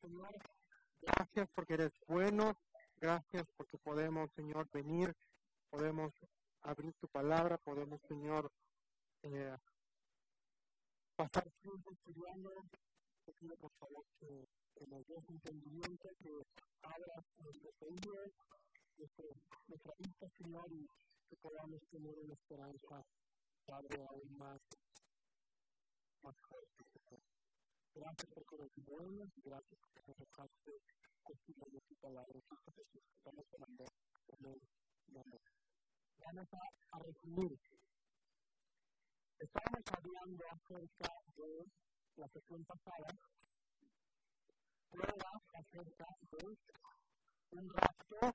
Señor. Gracias porque eres bueno, gracias porque podemos, Señor, venir, podemos abrir tu palabra, podemos, Señor, eh, pasar tiempo estudiando. Te pido, por favor, que, que nos des entendimiento, que abras nuestros oídos, nuestra vista, Señor, y que podamos tener una esperanza, Padre, aún más. Gracias por bueno y gracias por dejaste de tu palabra. Jesús, estamos orando. Amén. Amén. Vamos a, a resumir. Estamos hablando acerca de la sesión pasada, pruebas acerca de un rapto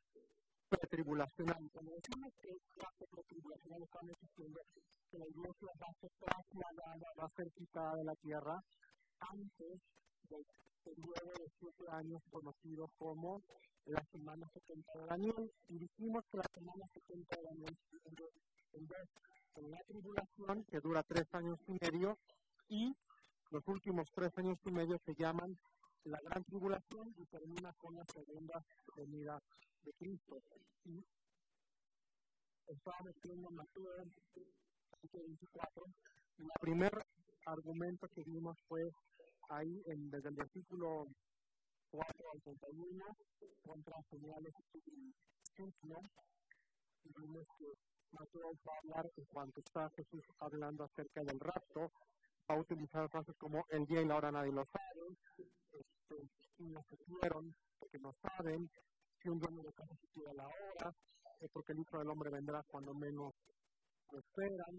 pretribulacional. Cuando decimos que rapto pretribulacional, estamos diciendo que la iglesia va a ser trasladada, va a ser quitada de la tierra antes del periodo de siete años conocido como la semana 70 de Daniel. Y dijimos que la semana 70 de Daniel en dos, en la tribulación, que dura tres años y medio, y los últimos tres años y medio se llaman la gran tribulación y termina con la segunda venida de Cristo. Y estábamos viendo Mateo 24. El primer argumento que vimos fue ahí en, desde el versículo 4 al 31 contra señales y signos. Y vimos que Mateo va a hablar en cuanto está Jesús hablando acerca del rapto, va a utilizar frases como el día y la hora nadie lo sabe, este, si no se dieron, porque no saben, si un dueño de casa se quiere la hora, es porque el Hijo del Hombre vendrá cuando menos lo esperan.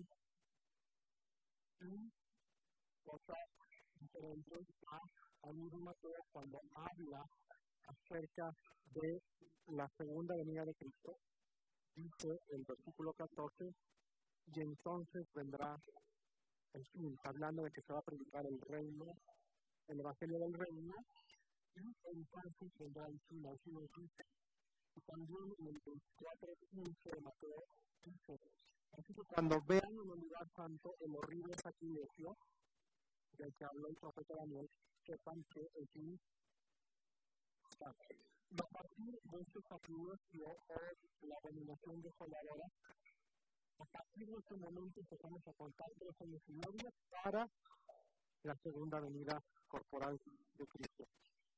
Y cosas diferentes a, a mismo Mateo cuando habla acerca de la segunda venida de Cristo, dice el versículo 14, y entonces vendrá el fin, hablando de que se va a predicar el reino, el evangelio del reino, y entonces vendrá el fin, al fin de Cristo. También en el 24, 15 de Mateo, dice, así que cuando vean en el lugar santo el horrible sacrilegio del que habló el profeta Daniel, sepan que el fin está. A partir de este sacrilegio o la dominación desoladora, a partir de este momento empezamos a contar tres años y medio para la segunda venida corporal de Cristo.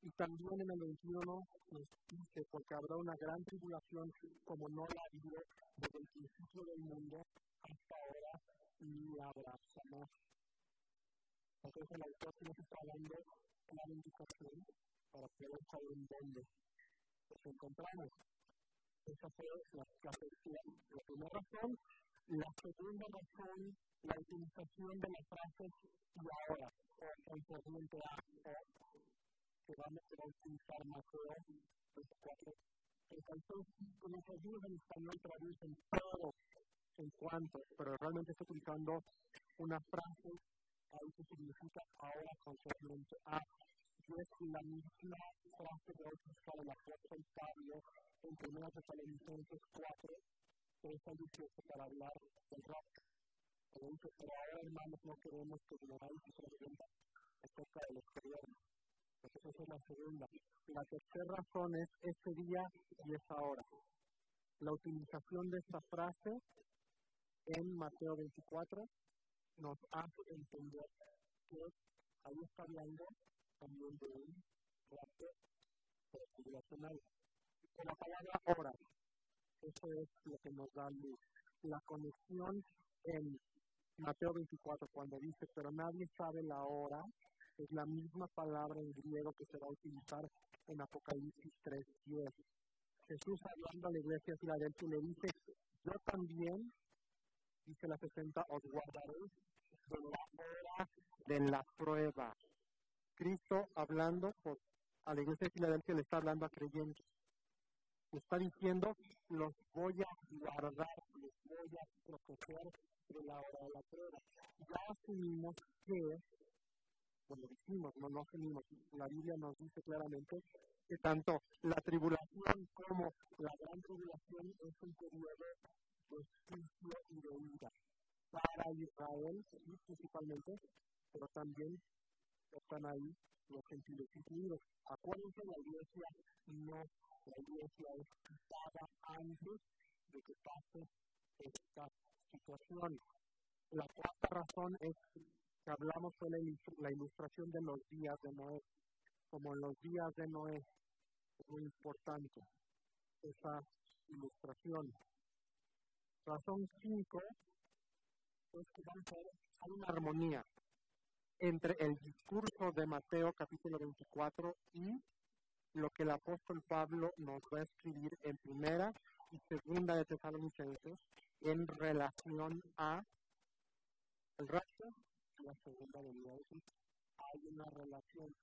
Y también en el 21 nos dice, porque habrá una gran tribulación como no la ha habido desde el principio del mundo hasta ahora, ni habrá jamás. Entonces el autor nos está dando una indicación para poder saber en dónde nos encontramos. Esa fue la, la, la primera razón. La segunda razón, la utilización de las frases y ahora, o concerniente a, o que vamos a utilizar Mateo 24. Entonces, con los ayudas en español traducen todo en cuanto, pero realmente está utilizando una frase ahí que significa ahora concerniente a. Y es la misma frase de otro de la apóstol Pablo en 1 Tesalonicenses 4, 3 al 18 para hablar del rapto. Pero pero ahora hermanos no queremos que ignoráis y preguntas acerca de los gobiernos esa es la segunda. La tercera razón es ese día y esa hora. La utilización de esta frase en Mateo 24 nos hace entender que ahí está hablando también de un. Con la palabra hora, eso es lo que nos da luz. La conexión en Mateo 24, cuando dice, pero nadie sabe la hora, es la misma palabra en griego que se va a utilizar en Apocalipsis 3.10. Jesús hablando a la iglesia de Filadelfia le dice, yo también, dice la 60, os guardaré de la hora de la prueba. Cristo hablando a la iglesia de Filadelfia le está hablando a creyentes. Está diciendo, los voy a guardar, los voy a proteger de la hora de la prueba. Ya asumimos que como dijimos, no nos venimos. La Biblia nos dice claramente que tanto la tribulación como la gran tribulación es un periodo de juicio y de ira para Israel, principalmente, pero también están ahí los gentiles incluidos. Acuérdense, la iglesia no, la iglesia es quitada antes de que pase esta situación. La cuarta razón es que hablamos de la ilustración de los días de Noé. Como en los días de Noé, es muy importante esa ilustración. Razón 5 es que hay una armonía entre el discurso de Mateo capítulo 24 y lo que el apóstol Pablo nos va a escribir en primera y segunda de Tesalonicenses en relación a el rapto la segunda venida de Cristo. Hay una relación.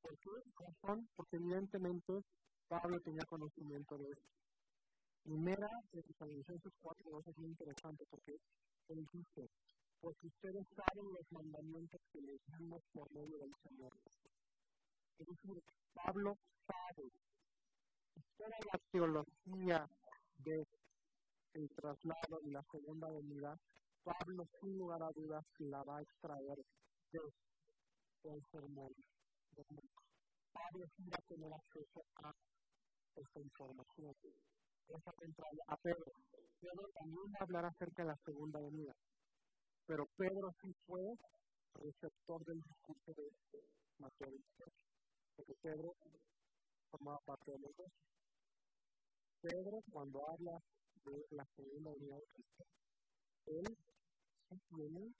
¿Por qué razón? Porque evidentemente Pablo tenía conocimiento de esto. Primera de Tesalonicenses 4 es muy interesante porque él dice, porque ustedes saben los mandamientos que les dimos por medio del Señor. Es decir, Pablo sabe toda la teología el traslado y la segunda venida, Pablo sin lugar a dudas la va a extraer de el sermón. Pablo sí va a tener acceso a esta información. Esa a Pedro. Pedro también va a hablar acerca de la segunda venida. Pero Pedro sí fue receptor del discurso de Mateo porque Pedro formaba parte de los dos. Pedro, cuando habla de la segunda venida de Cristo, él sí tiene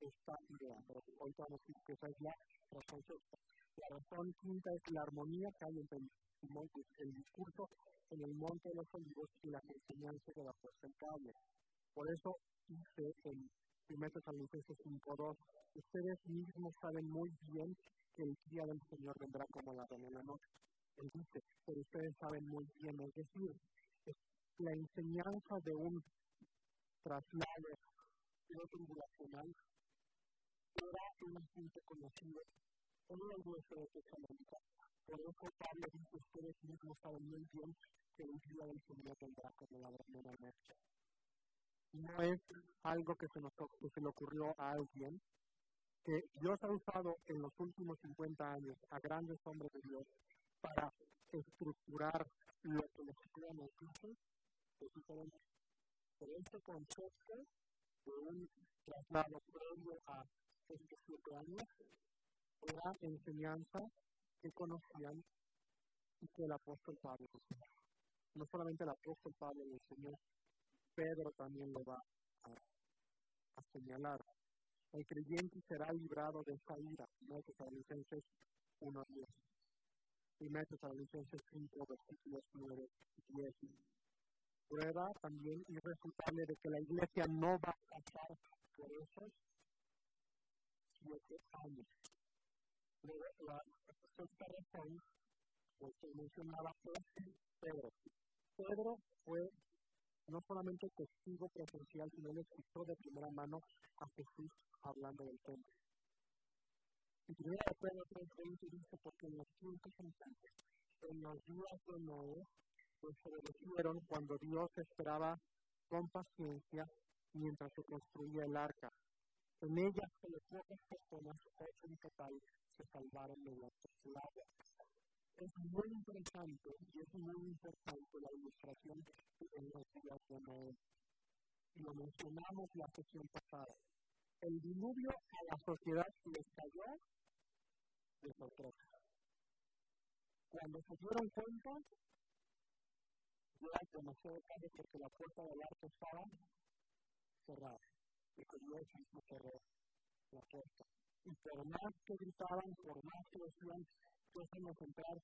esta idea, pero hoy vamos a decir que esa es la razón sexta. La razón quinta es la armonía que hay entre el, discurso en el monte de los olivos y la enseñanza de la cable. Por eso dice en 1 Tesalonicenses 5.2, ustedes mismos saben muy bien que el día del Señor vendrá como la de la noche. Él dice, pero ustedes saben muy bien, es decir, la enseñanza de un traslado tribulacional era un asunto conocido en el de Tesalónica. Por eso Pablo dice, ustedes mismos saben muy bien que el día del Señor vendrá como la de la noche no es algo que se, nos, que se le ocurrió a alguien, que Dios ha usado en los últimos 50 años a grandes hombres de Dios para estructurar lo que los cristianos dicen, Pero este concepto de un traslado previo a estos siete años era enseñanza que conocían y que el apóstol Pablo No solamente el apóstol Pablo le enseñó, Pedro también lo va a, señalar. El creyente será librado de esa ira. No Tesalonicenses 1 10. Primero Tesalonicenses 5, versículos 9 y 10. Prueba también irrefutable de que la iglesia no va a pasar por esos siete años. La sexta razón, pues se mencionaba, Pedro. Pedro fue no solamente testigo presencial, sino el escuchó de primera mano a Jesús hablando del tema. Y primero Pedro 3.20 dice, porque en los tiempos antes, en los días de Noé, pues obedecieron cuando Dios esperaba con paciencia mientras se construía el arca. En ella, solo pocas personas, ocho en total, se salvaron mediante el agua es muy interesante y es muy importante la ilustración en los días de Noé. Y lo mencionamos la sesión pasada. El diluvio a la sociedad les cayó de sorpresa. Cuando se dieron cuenta, era demasiado tarde porque la puerta del arco estaba cerrada. Y que Dios mismo cerró la puerta. Y por más que gritaban, por más que decían, déjenos entrar,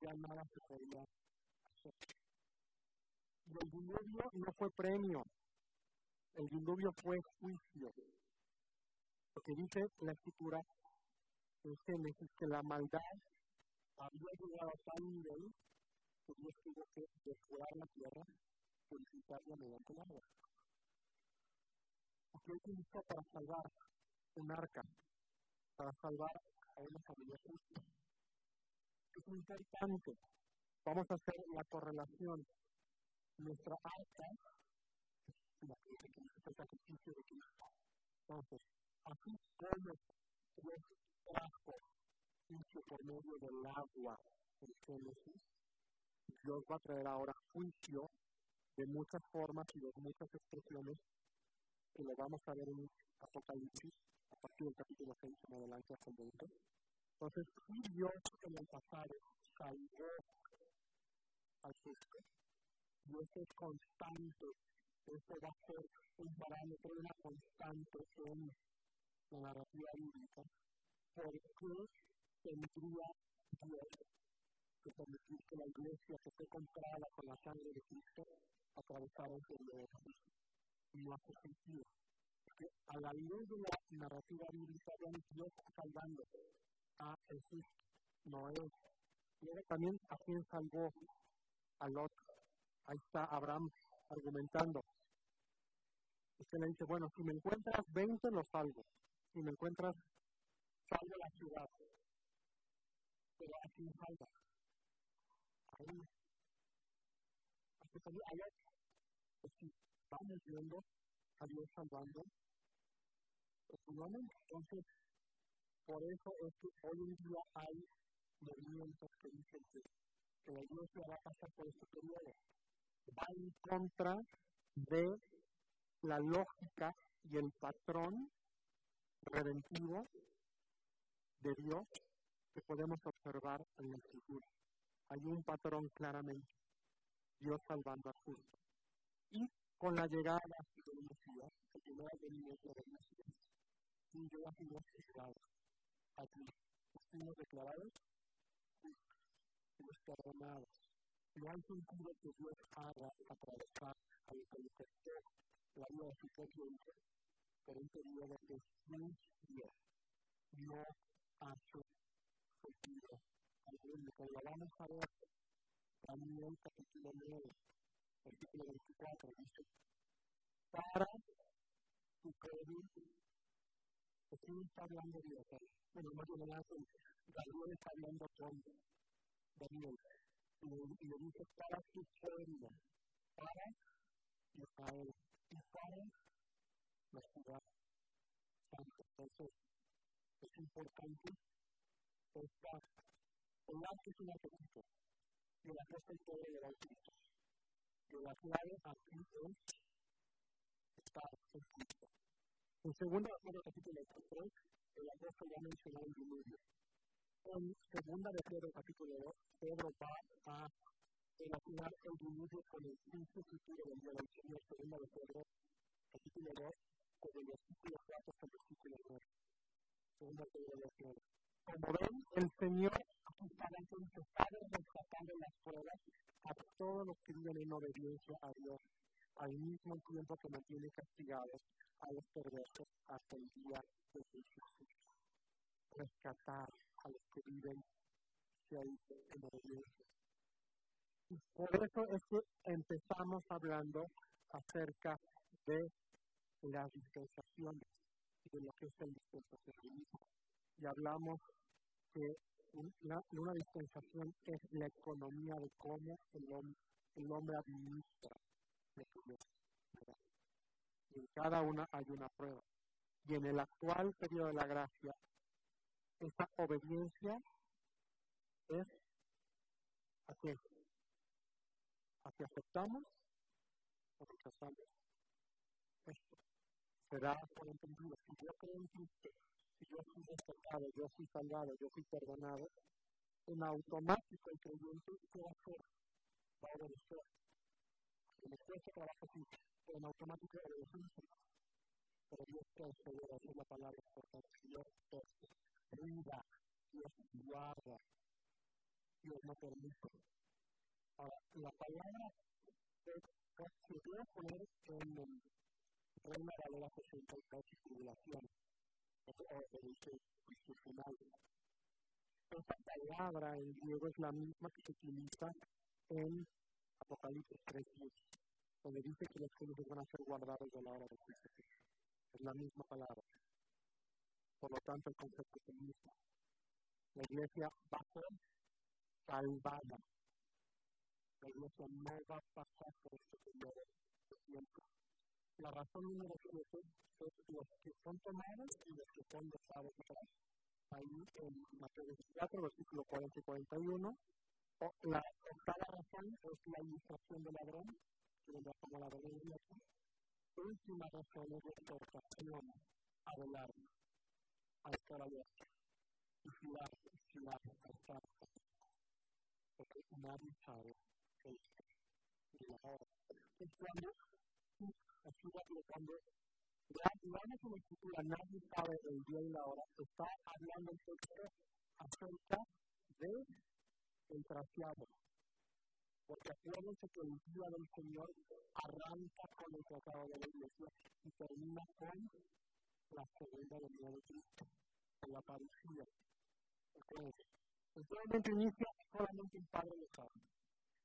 ya nada se podía hacer. Y el diluvio no fue premio, el diluvio fue juicio. Porque dice la escritura Génesis que la maldad había llegado a tal nivel que Dios tuvo que decorar la tierra, purificarla mediante el agua. ¿Qué utilizó para salvar un arca? Para salvar a una familia justa es importante. Vamos a hacer la correlación. Nuestra arca es el sacrificio de Cristo. Entonces, así como Dios trajo por medio del agua en Génesis, Dios va a traer ahora juicio de muchas formas y de muchas expresiones que lo vamos a ver en Apocalipsis a partir del capítulo 6 en adelante hasta el 20. Entonces, si Dios en el pasado salvó al justo, y es constante, eso va a ser un parámetro, una constante en la narrativa bíblica, ¿por qué tendría Dios que permitir que la iglesia que fue comprada con la sangre de Cristo atravesara de Cristo? No hace sentido. Porque a la luz de la narrativa bíblica, Dios salvando a Jesús, no es. Y también a quien salvó al otro. Ahí está Abraham argumentando. Usted le dice, bueno, si me encuentras 20, lo salvo. Si me encuentras, salvo la ciudad. Pero a quién salva. A uno. Así que hay pues si vamos viendo a Dios salvando, pues entonces por eso es que hoy en día hay movimientos que dicen que, que la iglesia va a pasar por este periodo. Va en contra de la lógica y el patrón redentivo de Dios que podemos observar en el futuro. Hay un patrón claramente, Dios salvando a justo. Y con la llegada de Mesías, el primer venimiento del Mesías, y yo aquí no aquí fuimos declarados justos, perdonados. No hay sentido que Dios haga atravesar al que la vida de su hijo por un periodo que sin Dios no hace sentido Pero lo vamos a ver también capítulo 9, versículo 24, dice, para tu crédito ¿De está hablando Dios? Bueno, más bien Daniel está hablando con Daniel. Y, le dice, para tu pueblo, para Israel y para la ciudad santa. Entonces, es importante esta, el arte es un arquetipo, y la cosa es todo de Cristo. Y la clave aquí es estar en Cristo. En segunda de Pedro capítulo 3, el apóstol ya mencionó el diluvio. En segunda de Pedro capítulo 2, Pedro va a relacionar el diluvio con el juicio futuro del día del Señor. Segunda de Pedro capítulo 2, con el versículo 4 hasta el versículo 9. Segunda de Pedro 2, Como ven, el Señor está interesado en rescatar las pruebas a todos los que viven en obediencia a Dios, al mismo tiempo que mantiene castigados a los perversos hasta el día de Jesús. Rescatar a los que viven en obediencia. Por eso es que empezamos hablando acerca de las dispensaciones y de lo que es el dispensacionalismo. Y hablamos que una, dispensación es la economía de cómo el hombre, el hombre administra lo que es en cada una hay una prueba. Y en el actual periodo de la gracia, esa obediencia es a qué? ¿A que aceptamos o rechazamos? Esto será por entendido. Si yo creo en Cristo, yo soy respetado, yo soy salvado, yo soy perdonado, en automático el creyente, ¿qué va a obedecer. Me cuesta trabajo físico en automático obedecemos pero Dios persevera, es la palabra importante, Dios persevera, Dios guarda, Dios no permite. Ahora, la palabra se puede poner en el Reina Valera 62 y tribulación, Esta palabra en griego es la misma que se utiliza en Apocalipsis 3 donde dice que los cielos van a ser guardados de la hora de Cristo. Es la misma palabra. Por lo tanto, el concepto es el mismo. La iglesia va a ser salvada. La iglesia no va a pasar por este periodo de tiempo. La razón número siete es los que son tomados y los que son dejados atrás. ahí en Mateo 24, versículo 40 y 41. O, la octava razón es la ilustración del ladrón, que vendrá como ladrón de aquí. Última razón es la exhortación a velar, a estar abierto, vigilar, vigilar, estar porque nadie sabe el y la hora. Es rápido, cuando Digamos en la escritura, nadie sabe el día y la hora, está hablando el texto acerca de el. Porque acuérdense que el día del Señor arranca con el tratado de la iglesia y termina con la segunda venida de Cristo, con la parecida. Entonces, inicia solamente el Padre lo sabe,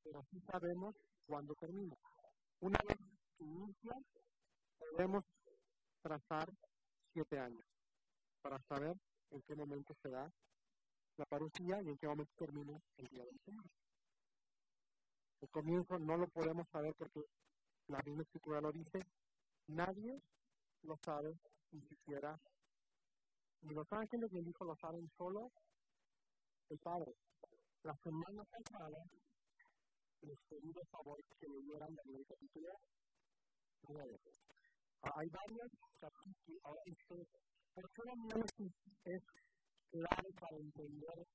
pero sí sabemos cuándo termina. Una vez inicia, podemos trazar siete años para saber en qué momento se da la parucía y en qué momento termina el día del Señor. El comienzo no lo podemos saber porque la misma escritura lo dice, nadie lo sabe, ni siquiera, ni los ángeles ni el Hijo lo saben, solo el Padre. La semana pasada les pedí de favor que leyeran el capítulo 9 hay varios capítulos, este, ¿por qué Daniel es, clave para entender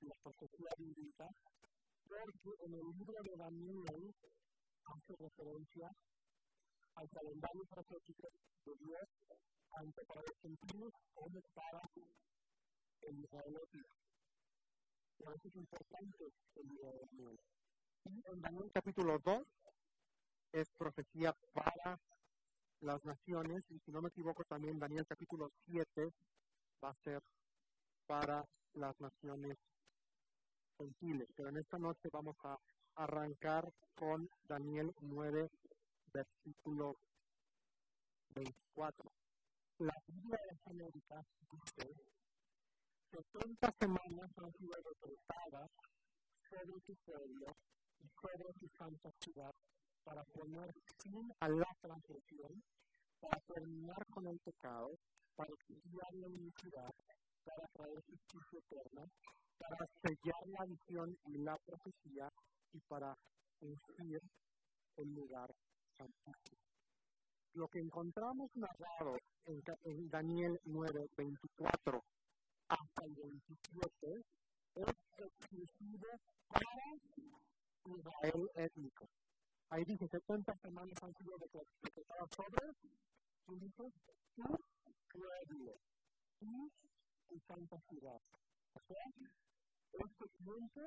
la profecía bíblica? Porque en el libro de Daniel hace referencia al calendario profético de Dios, tanto para los gentiles como para el israelita. Por eso es importante el libro de Daniel. Y en Daniel capítulo 2 es profecía para las naciones, y si no me equivoco también Daniel capítulo 7 va a ser para las naciones gentiles. Pero en esta noche vamos a arrancar con Daniel 9, versículo 24. La Biblia de América dice, 70 semanas han sido decretadas sobre tu pueblo y sobre tu santa ciudad para poner fin a la transgresión, para terminar con el pecado, para estudiar la iniquidad, para traer justicia eterna, para sellar la visión y la profecía y para ungir el lugar santísimo. Lo que encontramos narrado en, en Daniel 9, 24 hasta el 27 es exclusivo para Israel étnico. Ahí dice, 70 semanas han sido decretadas sobre, y dice, tu pueblo tu santa ciudad. O sea, este tiempo,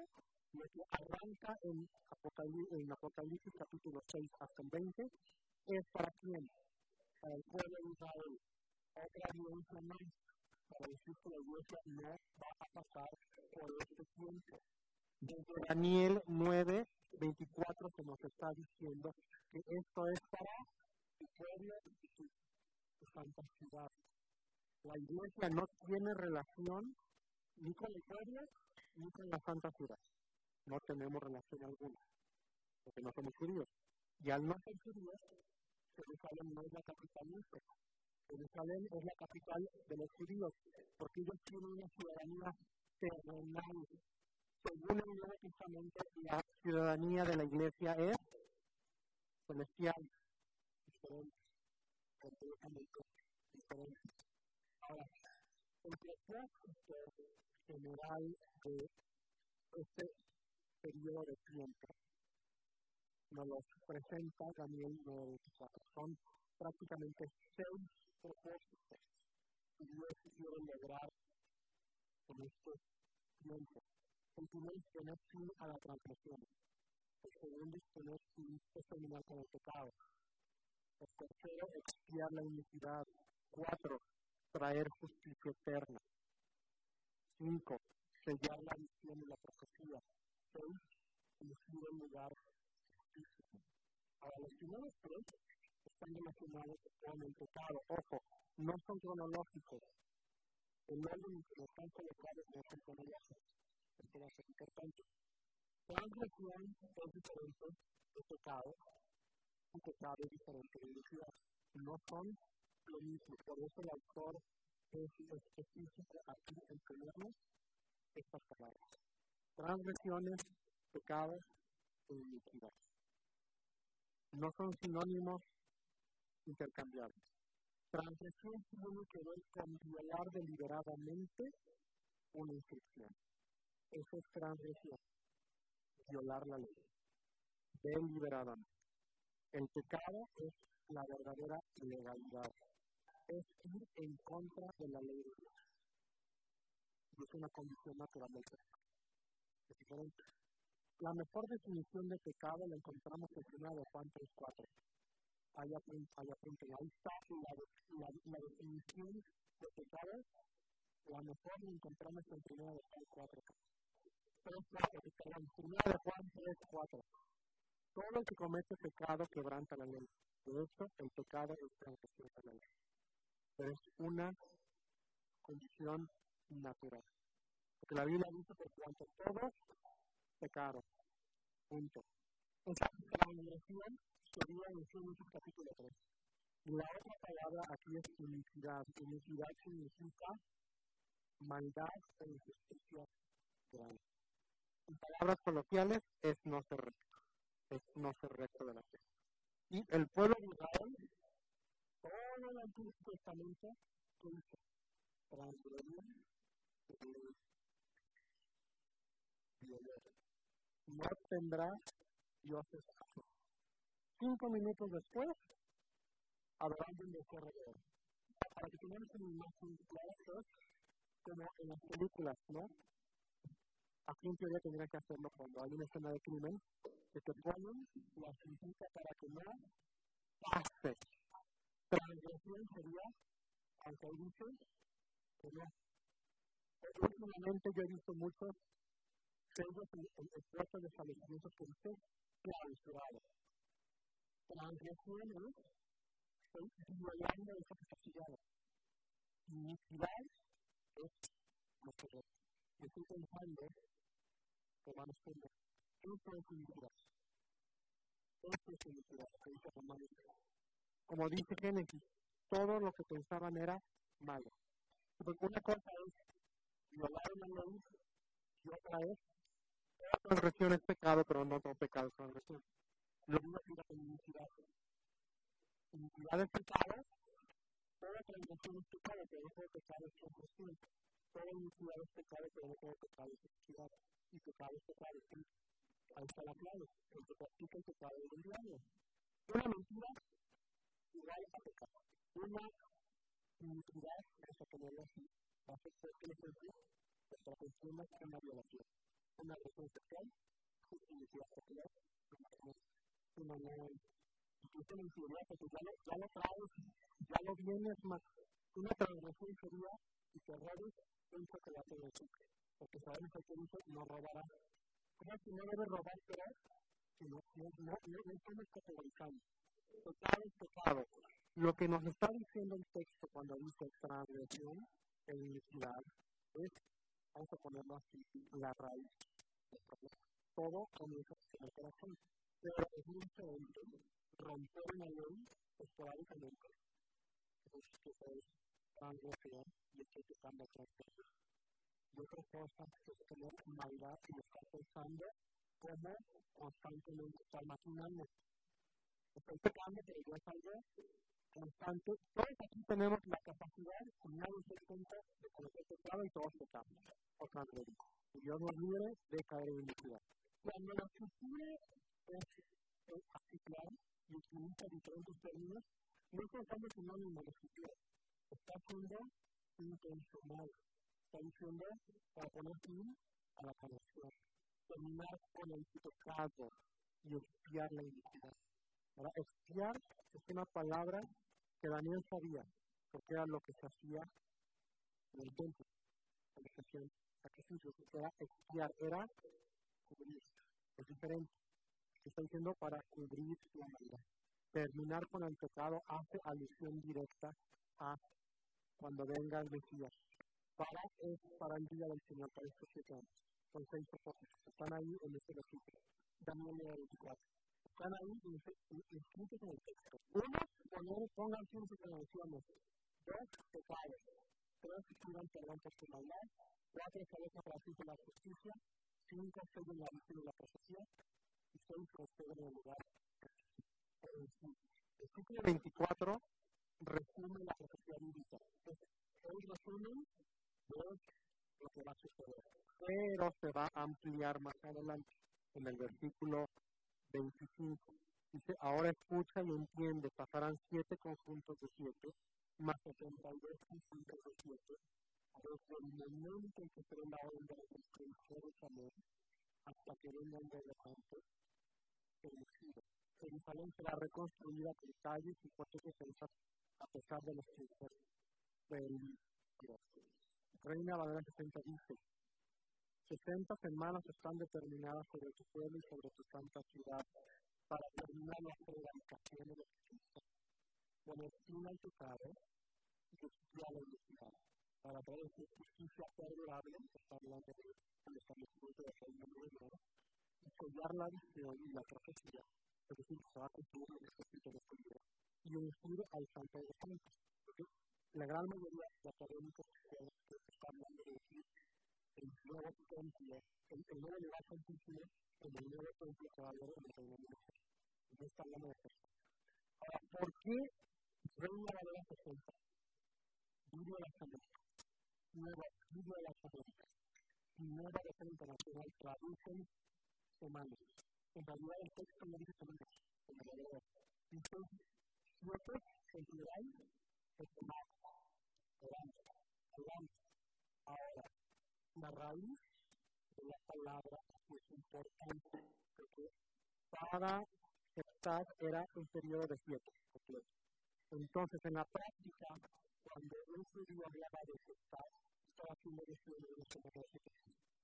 lo que arranca en Apocalipsis, en Apocalipsis capítulo 6 hasta el 20, es para quién? Para el pueblo de Israel. Otra evidencia más para decir que la iglesia no va a pasar por este tiempo. Desde Daniel 9, 24 se nos está diciendo que esto es para tu pueblo y tu, santa ciudad. La iglesia no tiene relación ni con la pueblo ni con la santa ciudad. No tenemos relación alguna, porque no somos judíos. Y al no ser judíos, Jerusalén no es la capital nuestra. Jerusalén es la capital de los judíos, porque ellos tienen una ciudadanía terrenal, según el Nuevo Testamento, la ciudadanía de la iglesia es celestial, diferente, completamente diferente. Ahora, el propósito general de este periodo de tiempo nos lo presenta Daniel 9.24. Son prácticamente seis propósitos que Dios quiere lograr en este tiempo. Primero es poner fin a la transgresión. El segundo es poner fin, es terminar con el pecado. El tercero, expiar la iniquidad. Cuatro, traer justicia eterna. Cinco, sellar la visión y la profecía. Seis, elegir el lugar justicia. Ahora, los primeros tres están relacionados con el pecado. Ojo, no son cronológicos. El orden en que están colocados no son cronológicos esto va a ser importante. Transgresión es diferente de pecado y pecado es diferente iniquidad. No son lo mismo. Por eso el autor es específico aquí en tenemos estas palabras. Transgresiones, pecados e iniquidad. No son sinónimos intercambiables. Transgresión tiene que ver con deliberadamente una instrucción. Eso es transgresión. Violar la ley. Deliberadamente. El pecado es la verdadera ilegalidad. Es ir en contra de la ley de Dios. Y es una condición natural. La mejor definición de pecado la encontramos en 1 de Juan 3.4. Ahí apunten, ahí está la, la, definición de pecado. La mejor la encontramos en 1 de Juan 4. 3.4, perdón, 1 de Juan 3.4. Todo el que comete pecado quebranta la ley. De hecho, el pecado es transgresión de la ley. Pero es una condición natural. Porque la Biblia dice que cuanto todos pecaron. Punto. Esa transgresión sería en Génesis capítulo 3. Y la otra palabra aquí es iniquidad. Iniquidad significa maldad e injusticia grande. En palabras coloquiales, es no ser recto. Es no ser recto de la fe. Y el pueblo de Israel, todo el Antiguo Testamento, ¿qué hizo? Transgredía no tendrá dioses Cinco minutos después, habrá alguien de corredor. Para que tengamos una imagen clara, como en las películas, ¿no? Aquí en teoría tendría que hacerlo cuando hay una escena de crimen, que te ponen la cintita para que no pase. Transgresión sería, aunque dicen que no. Últimamente yo he visto muchos sellos en, en, en de establecimientos que dice clausurado. Transgresiones, estoy violando esa capacidad. Iniquidad es lo que estoy pensando, Romanos 1, esto es iniquidad. Esto es iniquidad, que dice Romanos Como dice Génesis, todo lo que pensaban era malo. Porque una cosa es violar una ley y otra es transgresión es pecado, pero no todo pecado es transgresión. Lo mismo que la iniquidad. Iniquidad es pecado, toda transgresión es pecado, pero todo pecado es transgresión. Toda iniquidad es pecado, pero no todo pecado iniquidad. Y pecado pecado. Ahí está la clave. El que practica el pecado es el diablo. Una mentira igual a pecado. Una iniquidad, vamos a ponerlo así, va a ser el ejemplo, nuestra consumo es una violación una relación sexual, iniciativa sexual, una nueva incluso en infidelidad, porque ya lo, ya lo traes, ya lo vienes más. Una transgresión sería si te robes un chocolate de azúcar, porque sabemos que el dice no robará. ¿Cómo que no debe robar, pero que no, no, no, no, estamos categorizando? Pecado es pecado. Lo que nos está diciendo el texto cuando dice transgresión e iniquidad es, vamos a ponerlo así, la raíz todo comienza en el corazón. Pero es muy diferente romper una ley esporádicamente, es que es transgresión y estoy tocando transgresión. Y otra cosa es tener maldad y estar pensando cómo constantemente estar maquinando. Estoy pecando, pero yo es algo constante. Todos aquí tenemos la capacidad, nadie se cuenta, de conocer pecado y todos pecamos. O transgredimos y Dios nos libre de caer en iniquidad. Cuando la escritura es, es así clara y utiliza diferentes términos, no está usando sinónimo de está siendo intencional, está diciendo para poner fin a la corrupción, terminar con el pecado y expiar la iniquidad. Ahora, expiar es una palabra que Daniel sabía, porque era lo que se hacía en el templo, en la sesión sacrificio, era expiar, era cubrir. Es diferente. Está diciendo para cubrir la maldad. Terminar con el pecado hace alusión directa a cuando venga el Mesías. Para, es para el día del Señor, para estos años. Son seis propósitos. Están ahí en este versículo. Daniel 24. Están ahí escritos en el texto. Uno, poner, pongan sus convenciones. Dos, pecados. tres escriban perdón por su maldad, cuatro establezcan para sí la justicia, cinco sellen la visión y la profecía, y seis conceden el lugar. El versículo 24 resume la profecía bíblica. Es resumen lo que va a suceder. Pero se va a ampliar más adelante en el versículo 25. Dice, ahora escucha y entiende, pasarán siete conjuntos de siete, más 72 conjuntos de siete, desde el momento en que se la orden de Jerusalén hasta que venga el relevante elegido. Jerusalén será reconstruida con calles y fuertes defensas a pesar de los triunfos del Dios. Reina Valera 60 dice, 60 semanas están determinadas sobre tu pueblo y sobre tu santa ciudad para terminar la prevaricación de los cristianos. Poner fin al pecado y justicia la iniquidad. Para traer justicia perdurable, está hablando del establecimiento del reino nuevo, y sellar la visión y la profecía, es decir, que se va a cumplir en este tipo de y ungir al santo de santos. La gran mayoría de académicos cristianos que están hablando de decir el nuevo templo, el, el nuevo lugar santísimo, el nuevo templo que va a haber en el reino de Dios. No está hablando de eso. Ahora, ¿por qué Reina Valera 60? Biblia de las Américas, Nueva de las Américas Nueva Versión Internacional traducen semanas. En realidad el texto no dice semanas, en realidad dice general, es semana, durante, durante. Ahora, la raíz de la palabra es importante porque cada septad era un periodo de siete. Entonces, en la práctica, cuando un judío hablaba de septad, estaba haciendo de los siete,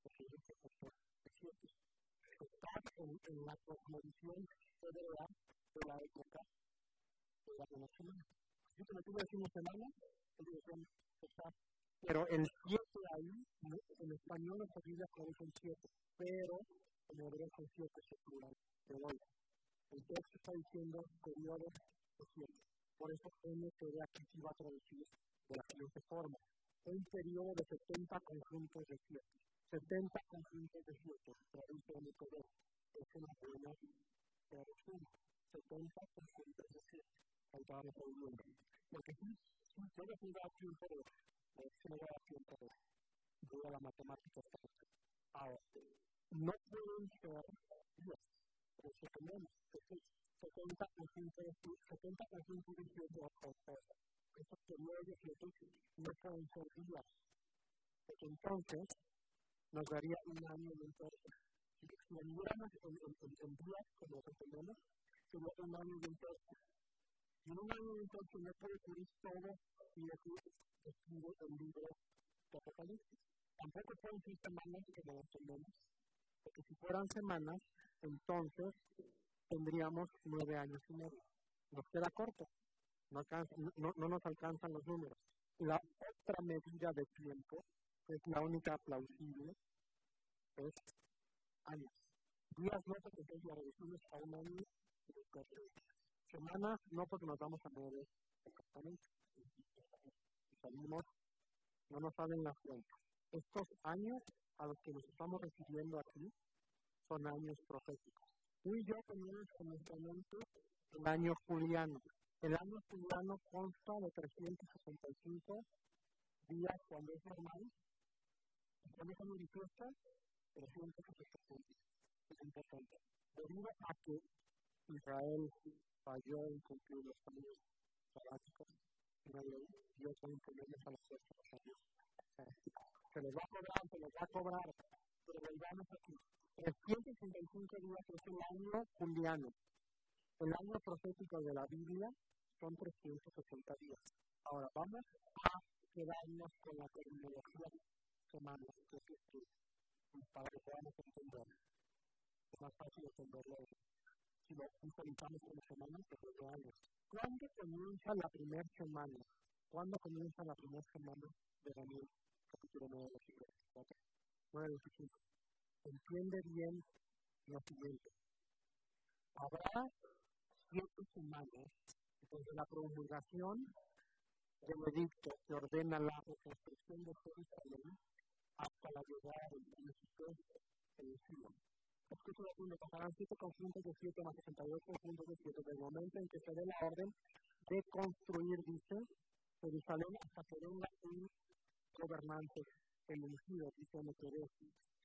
porque es de siete. Septad en, en la cosmovisión hebrea de la época de la relación. Así que nosotros decimos semana, ellos decían septad pero el 7 ahí, en español las Biblias traducen 7, pero en hebreo son 7 es plural, de vuelta. El texto está diciendo periodo de 7. Por eso NTD aquí sí va a traducir de la siguiente forma. Un periodo de 70 conjuntos de 7. 70 conjuntos de 7, traduce NTD. Es una buena traducción. 70 conjuntos de 7. Ahí estamos traduciendo. Porque sí, sí, puede ser aquí un periodo se me da tiempo de voy a la matemática ahora no pueden ser 10 pero si tenemos 70 conjuntos 70 conjuntos de 7 esos periodos no pueden ser días porque entonces nos daría un año de entonces si lo miramos en, días como lo entendemos sería un año de entonces y en un de entonces no puede cubrir todo y decir escribe el libro de Apocalipsis. Tampoco pueden ser semanas que no entendemos, porque si fueran semanas, entonces tendríamos nueve años y medio. Nos queda corto, no, alcanza, no, no nos alcanzan los números. La otra medida de tiempo, que es la única plausible, es años. Días no porque la reducimos a un año y Semanas no porque nos vamos a nueve exactamente salimos, no nos salen las cuentas. Estos años a los que nos estamos refiriendo aquí son años proféticos. Tú y yo tenemos en nuestra mente el año juliano. El año juliano consta de 365 días cuando es normal. Cuando es año fiesta, 365. Es importante. Debido a que Israel falló en cumplir los años sabáticos, ley, Dios va a imponerles a las personas Se les va a cobrar, se les va a cobrar, pero volvamos aquí. 365 días es el año juliano. El año profético de la Biblia son 360 días. Ahora vamos a quedarnos con la terminología semana, que es que para que podamos entender. Es más fácil entenderlo si lo visualizamos como semanas, pero reales. ¿Cuándo comienza la primera semana? ¿Cuándo comienza la primera semana de Daniel, capítulo 9 de los 9 25. Entiende bien lo siguiente. Habrá siete semanas desde la promulgación del edicto que ordena la reconstrucción de Jerusalén hasta la llegada del príncipe elegido. Escucha la punto, pasarán siete conjuntos de siete más 68 conjuntos de siete del momento en que se dé la orden de construir, dice, Jerusalén hasta que venga un gobernante elegido, dice NTD.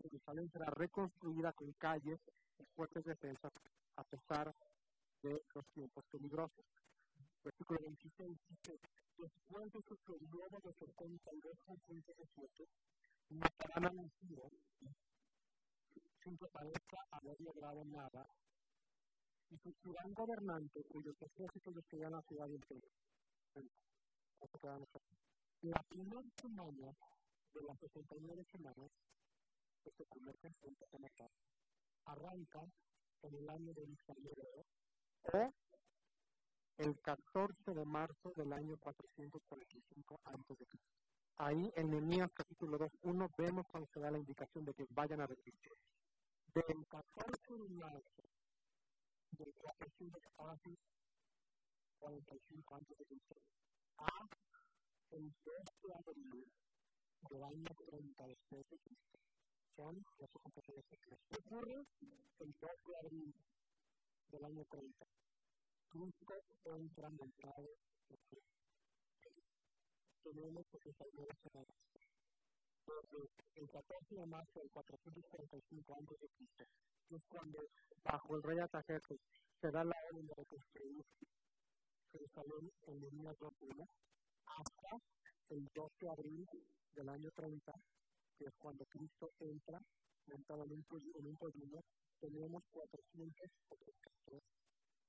Jerusalén será reconstruida con calles y fuertes defensas a pesar de los tiempos peligrosos. Versículo 26 dice, después de su periodo de 72 conjuntos de siete, matarán al ungido sin que parezca haber logrado nada y surgirán gobernantes cuyos ejércitos destruirán la ciudad entera. La primera semana de las 69 semanas, este primer conjunto de matar, arranca en el año de Israel o el 14 de marzo del año 445 a.C. Ahí en Nehemías capítulo 2, 1 vemos cuando se da la indicación de que vayan a resistir. Del 14 de marzo del 445 antes de Cristo a el 2 de abril del año 30 después de Cristo. Son las ocupaciones secretas. ¿Qué ocurre? El 2 de abril del año 30. Cristo entra en el grado de Cristo. Tenemos que salir de desde el 14 de marzo del 445 a.C., que es cuando, bajo el rey Atajerjes, se da la orden de reconstruir Jerusalén en línea 2.1, hasta el 12 de abril del año 30, que es cuando Cristo entra montado en un, pollino, tenemos 483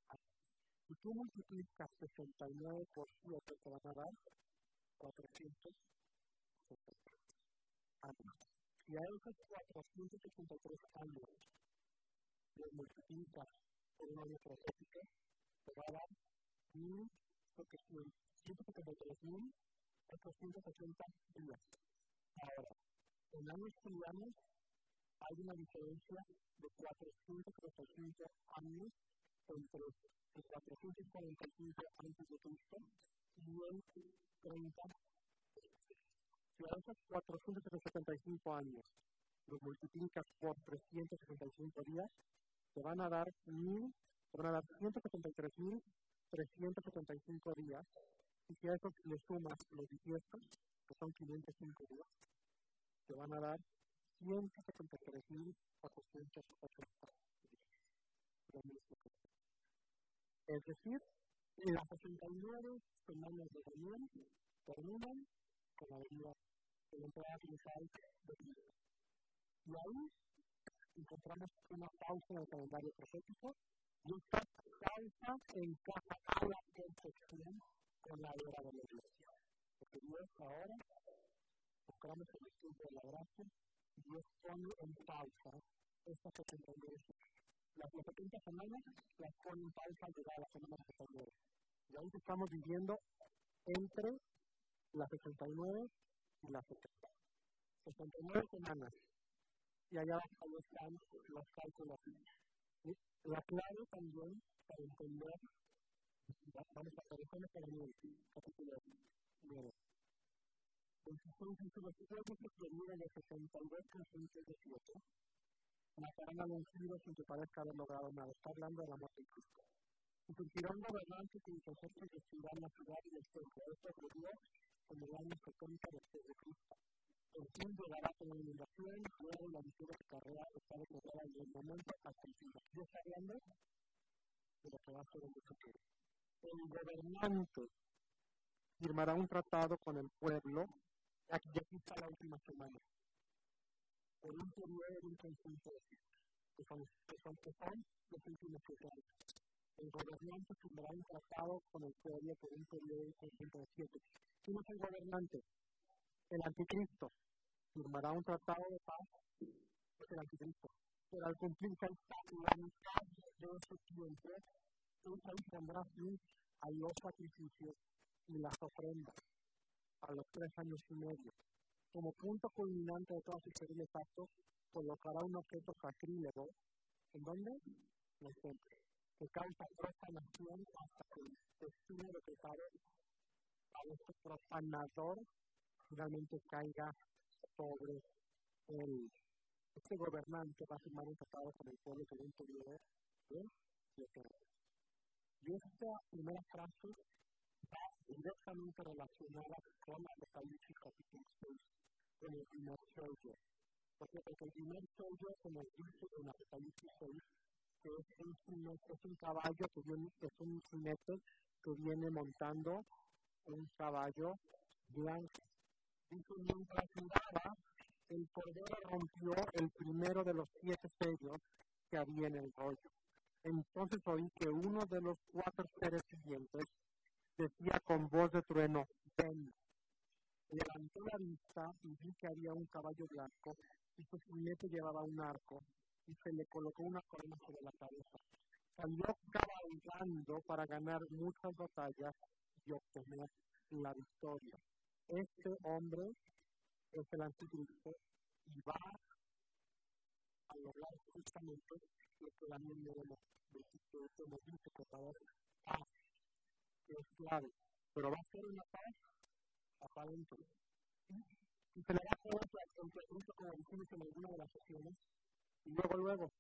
años. Si tú multiplicas 69 por 7, te van a dar 483 años. Si a esos 483 años los multiplicas por un año profético, te va a dar 173.880 días. Ahora, en años julianos hay una diferencia de 435 años entre el 445 antes de Cristo y el 30 si a esos 475 años los multiplicas por 365 días, te van a dar, mil, van a dar 173.375 días. Y si a eso le sumas los 18, que son 505 días, te van a dar 173.480 días. Es decir, las 69 semanas de reunión terminan con la venida que lo pueda utilizar de. Y ahí encontramos una pausa en el calendario profético y esta pausa encaja a la perfección con la era de la iglesia. Porque Dios ahora, buscamos el estudio de la gracia, Dios pone en pausa estas 79 las 70 semanas las pone en pausa al llegar a la semana 69. Y ahí estamos viviendo entre las 69 y las 70. 69 semanas. Y allá abajo están los cálculos. La clave también para entender, vamos a ver cómo para el capítulo 9. Entonces, dice, los pueblos que viven de 62 conscientes de 7 matarán al ungido sin que parezca haber logrado nada. Está hablando de la muerte de Cristo. Y surgirán gobernantes y ejércitos que destruirán la ciudad y el templo. Esto ocurrió en el año 70 después de Cristo. El llegará con la inundación, luego la miseria de carrera está declarada en el momento hasta el fin. Dios está hablando de lo que va a ser en el futuro. El gobernante firmará un tratado con el pueblo, aquí ya está la última semana, por un periodo de un conjunto de que son, que son, que son los últimos siete años. El gobernante firmará un tratado con el pueblo por un periodo de un conjunto de siete. ¿Quién es el gobernante? El anticristo. Firmará un tratado de paz. Es el anticristo. Pero al cumplirse la mitad de ese tiempo, ahí pondrá fin a los sacrificios y las ofrendas a los tres años y medio. Como punto culminante de todos sus terribles actos, colocará un objeto sacrílego. ¿En dónde? En el templo. Que causa profanación hasta que el destino de pecado a este profanador finalmente caiga sobre el este gobernante va a firmar un tratado con el pueblo que un periodo de siete Y esta primera frase va directamente relacionada con Apocalipsis capítulo 6, con el primer sello. Porque, el primer sello se nos dice en Apocalipsis 6 que es un, es un caballo, que viene, es un jinete que viene montando un caballo blanco. Dice, mientras miraba, el cordero rompió el primero de los siete sellos que había en el rollo. Entonces oí que uno de los cuatro seres siguientes decía con voz de trueno, ven. Levanté la vista y vi que había un caballo blanco y su jinete llevaba un arco y se le colocó una corona sobre la cabeza. Salió cabalgando para ganar muchas batallas y obtener la victoria. Este hombre es el anticristo y va a lograr justamente lo que también debemos que nos dice que para paz, que es clave, pero va a ser una paz aparente. Y se le va a hacer entre como dijimos en alguna de las sesiones, y luego, luego,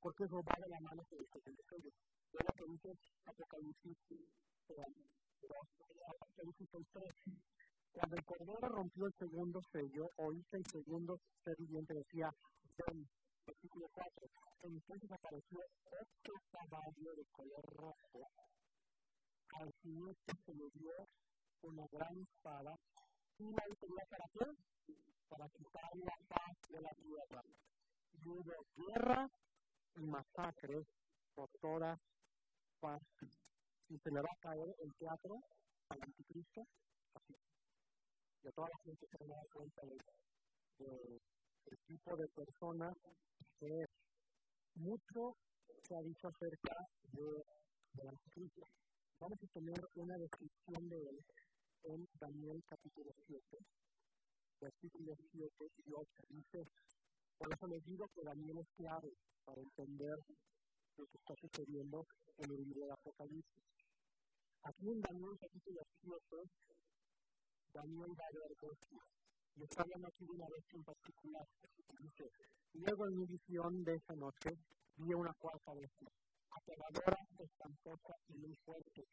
porque eso va de la mano con el segundo sello. Es lo que dice Apocalipsis 2, Apocalipsis 3, cuando el cordero rompió el segundo sello, oíste el segundo ser viviente decía, ven, versículo 4. Entonces apareció otro caballo de color rojo. Al jinete se le dio una gran espada y la utilidad para qué? Para quitar la paz de la tierra. Y hubo guerra y masacres por todas partes. Y se le va a caer el teatro al anticristo así de toda la gente se da cuenta del de, tipo de personas que es. Mucho se ha dicho acerca de, de la justicia. Vamos a tener una descripción de él en Daniel capítulo 7, versículos 7 y 8. Dice, por eso les digo que Daniel es clave para entender lo que está sucediendo en el libro de Apocalipsis. Aquí en Daniel capítulo 7 Daniel va a ver Y está hablando aquí de una bestia en particular. Dice, luego en mi visión de esa noche vi una cuarta bestia, aterradora, espantosa y muy fuerte.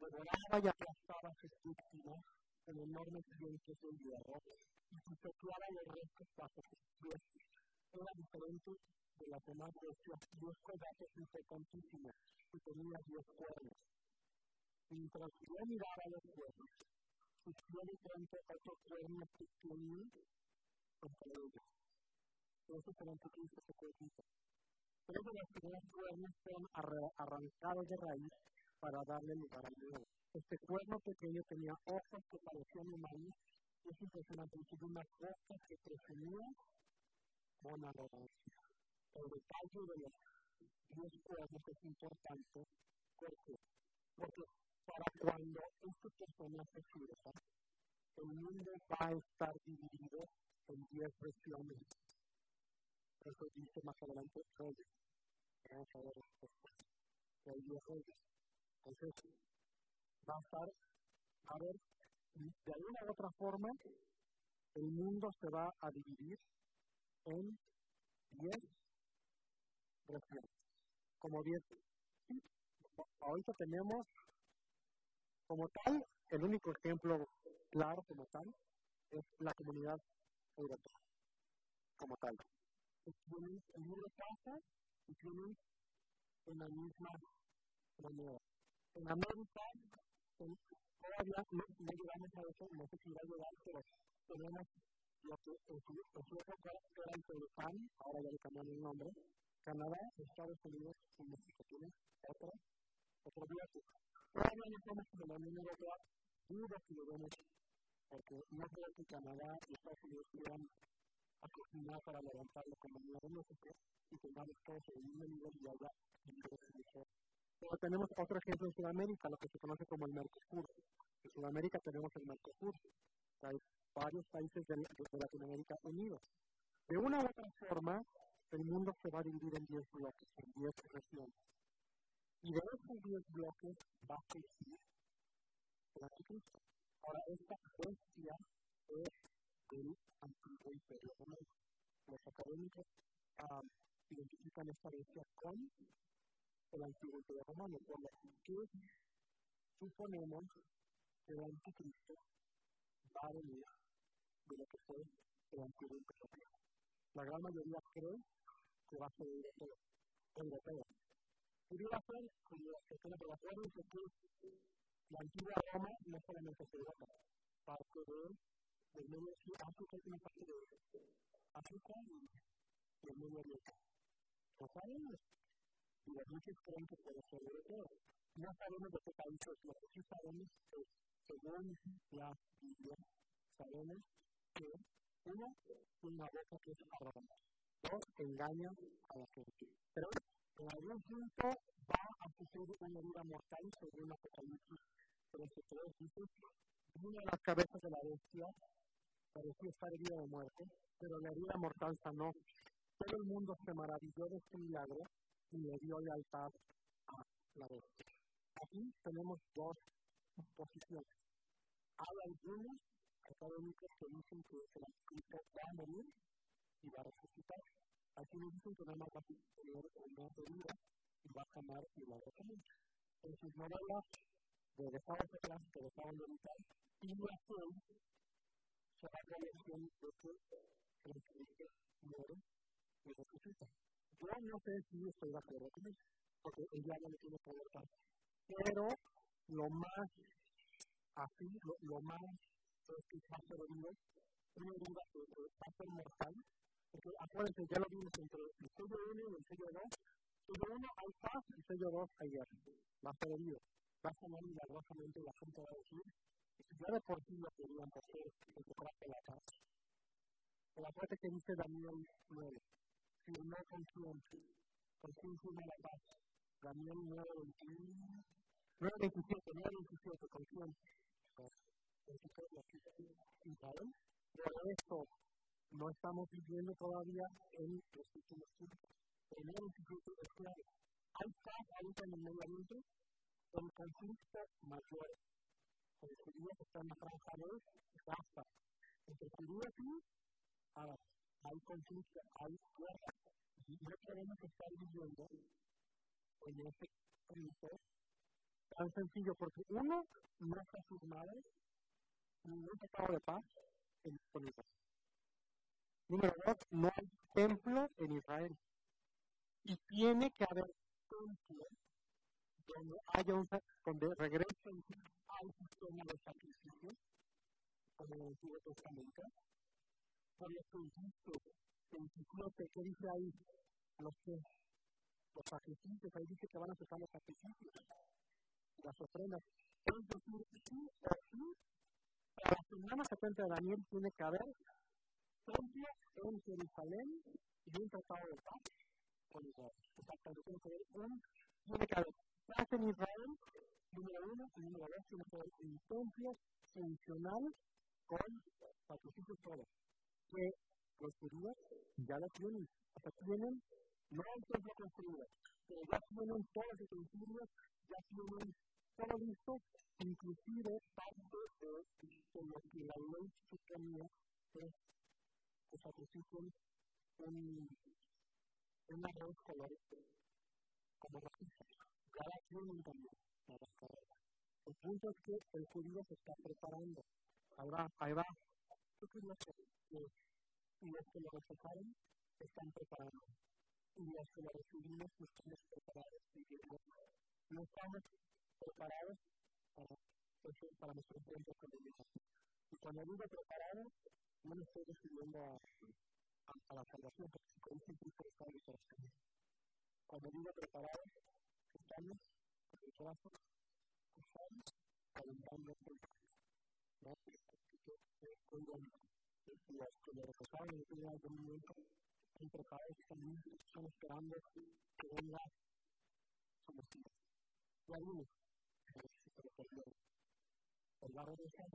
Devoraba y aplastaba a sus víctimas con enormes dientes de hierro y pisoteaba los restos bajo sus pies. Era diferente de las demás bestias, diez pedazos infrecuentísimos y tenía diez cuernos. Mientras yo miraba los cuernos, tiene tanto otro cuerno pequeño contra ella. Eso es el anticristo se cuenta. Tres de los primeros cuernos son arrancados de raíz para darle lugar al nuevo. Este cuerno pequeño tenía ojos que parecían humanos y es impresionante. Tiene una boca que presumía con arrogancia. El detalle de los diez cuernos es importante porque, porque para cuando este personaje surja, el mundo va a estar dividido en diez regiones. Eso dice más adelante Reyes. Vamos a ver después. Hay diez reyes. Entonces, va a estar, a ver, de alguna u otra forma, el mundo se va a dividir en diez regiones. Como diez. Ahorita tenemos como tal, el único ejemplo claro como tal es la comunidad europea, como tal. Tienen el mismo casa y tienen la misma moneda. En América, todavía no, no, llegamos a eso, no sé si va a llegar, pero tenemos lo que en su, en el ahora ya le cambiaron el nombre, Canadá, Estados Unidos y México. Tienen otro día Todavía no estamos con la Unión Europea, dudo que lo vemos, porque no creo que Canadá y Estados Unidos quieran acostumbrar para levantar la economía de México y tengamos todos el mismo nivel y haya ingresos Pero tenemos otro ejemplo en Sudamérica, lo que se conoce como el Mercosur. En Sudamérica tenemos el Mercosur. Hay varios países de, de Latinoamérica unidos. De una u otra forma, el mundo se va a dividir en 10 bloques, en 10 regiones. Y de esos 10 bloques va a surgir el anticristo. Ahora, esta bestia es el antiguo imperio romano. Los académicos um, identifican esta bestia con el antiguo imperio romano, por lo que suponemos que el anticristo va a venir de lo que fue el antiguo imperio romano. La gran mayoría cree que va a ser europeo. Pudiera ser, como se pero acuérdense que la antigua Roma no solamente es Europa, parte de, del medio de África es una parte de África y el medio oriente. No sabemos. Y los muchos creen que puede ser europeo. No sabemos de qué país es, lo que sí sabemos es, según la Biblia, sabemos que uno, una boca que es arrogante. Dos, engaña a la gente. Tres, en algún punto va a suceder una herida mortal según Apocalipsis 13.3 dice vino a las cabezas de la bestia parecía estar herida de muerte pero la herida mortal sanó. Todo el mundo se maravilló de este milagro y le dio lealtad a la bestia. Aquí tenemos dos posiciones. Hay algunos académicos que dicen que el anticristo va a morir y va a resucitar aquí nos dicen que nada más va a tener una herida y va a sanar y va a resucitar en sus novelas de dejar atrás, de dejar militar, y nació se da la lección de que Jesucristo muere y resucita. Yo no sé si estoy de acuerdo con eso, porque ella no le tiene poder tanto. Pero lo más así, lo, lo más es que va a ser herido, una herida que va a ser mortal, porque acuérdense, ya lo vimos entre el sello 1 y el sello 2, sello 1 hay paz, y sello 2 hay guerra, va a ser herido va a sanar milagrosamente la gente va a decir, ya de por sí lo querían hacer, que se trata la paz. Pero acuérdate que dice Daniel 9, firmó con quién, con quién firma la paz. Daniel 9, 21, 9, 27, 9, 27, con quién. Israel. Por esto, no estamos viviendo todavía en los últimos tiempos. Primero, es claro. Hay paz ahorita en el medio ambiente, el conflicto mayor con los judíos están en la franja de Gaza. Entre judíos y árabes. Hay conflicto, hay guerra. Y no podemos estar viviendo en ese conflicto tan sencillo, porque uno no está firmado ningún tratado de paz en Israel. Número dos, no hay templo en Israel. Y tiene que haber templo donde haya un donde regresen al sistema de sacrificios, como en el Antiguo Testamento, por lo que dice 27, ¿qué dice ahí? Los que los sacrificios, ahí dice que van a empezar los sacrificios, las ofrendas. Es decir, sí o sí, la semana 70 de Daniel tiene que haber templo en Jerusalén y un tratado de paz con Israel. Exactamente, tiene que un, haber paz en Israel, número uno, y número dos, tiene que haber un templo funcional con sacrificios todos. Que los judíos ya lo tienen, sea, tienen, no hay templo construido, pero ya tienen todos los utensilios, ya tienen todo listo, inclusive parte de, lo que la ley suponía sacrifiquen un, un arroz color como rojito cada quien también las carreras. El punto es que el judío se está preparando. Ahí va, ahí va. Yo y los que lo rechazaron están preparando. Y los que lo recibimos no estamos preparados. No estamos preparados para, para nuestro encuentro con el. Y cuando digo preparado, no me estoy refiriendo a, a, a la salvación, porque si con un Cristo está en Cuando digo preparado, estamos con el brazo estamos calentando el ¿no? Muy bonito. Y los que lo reposaron en el primer momento están preparados también, están esperando que venga su Mesías. Y algunos se lo perdieron. El barro de San,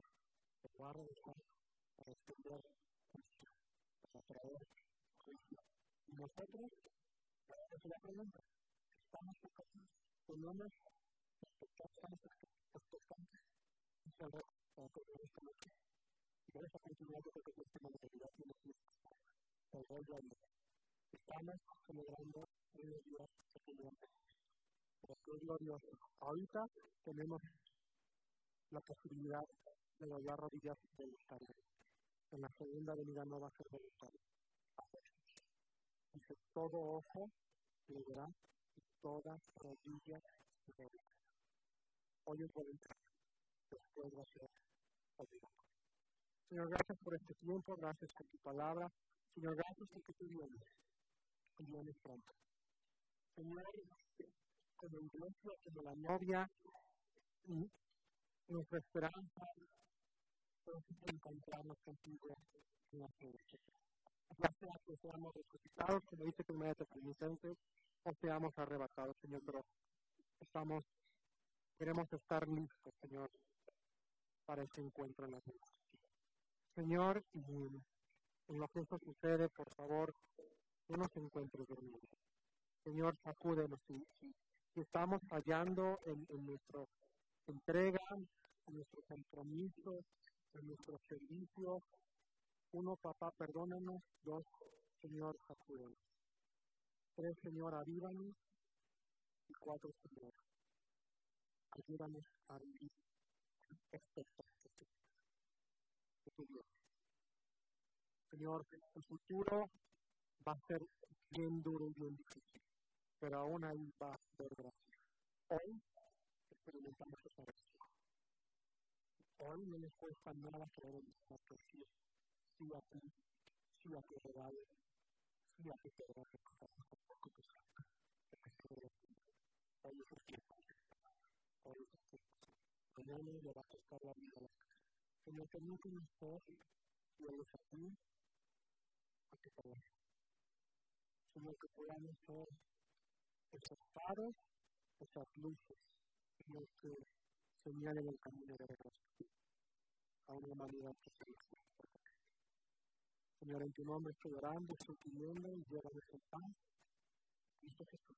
el barro de San, para juicio, para traer. Y nosotros, esa es la pregunta estamos tenemos expectativas expectantes hacia el para que veamos esta. Y vamos a continuar con que esta modalidad tiene que ser gloria. Estamos celebrando un que celebramos. Pero qué glorioso. Ahorita tenemos la posibilidad de doblar rodillas voluntarias. En la segunda venida no va a ser voluntario. Dice, todo ojo le verá y toda rodilla se verá. Hoy es voluntario, después va a ser obligado. Señor, gracias por este tiempo, gracias por tu palabra. Señor, gracias porque tú vienes y vienes pronto. Señor, como iglesia, como la novia, nuestra esperanza es encontrarnos contigo en la fe. Ya sea que seamos resucitados, como dice media Tesalonicenses, o seamos arrebatados, Señor, pero estamos, queremos estar listos, Señor, para este encuentro en la vida. Señor, en lo que esto sucede, por favor, no nos encuentres dormidos. Señor, sacúdenos si, si estamos fallando en, en nuestra entrega, en nuestro compromiso, en nuestro servicio. Uno, papá, perdónanos. Dos, Señor, sacúdenos. Tres, Señor, avívanos. Y cuatro, Señor, ayúdanos a vivir expectantes de tu. Señor, el futuro va a ser bien duro y bien difícil, pero aún ahí va a haber gracia. Hoy experimentamos esa gracia. Hoy no les cuesta nada creer en nosotros, sí, sí a ti, sí a tu regalo, sí a tu perdón, poco que saca, Hoy es el tiempo, hoy es el tiempo. Mañana le va a costar la vida a la casa. Señor, permítanos ser fieles a ti, a tu palabra. Señor, que podamos ser esos faros, esas luces, Señor, que señalen el camino de regreso a una humanidad que se Señor, en tu nombre estoy orando, estoy pidiendo y llévanos en paz. Cristo Jesús.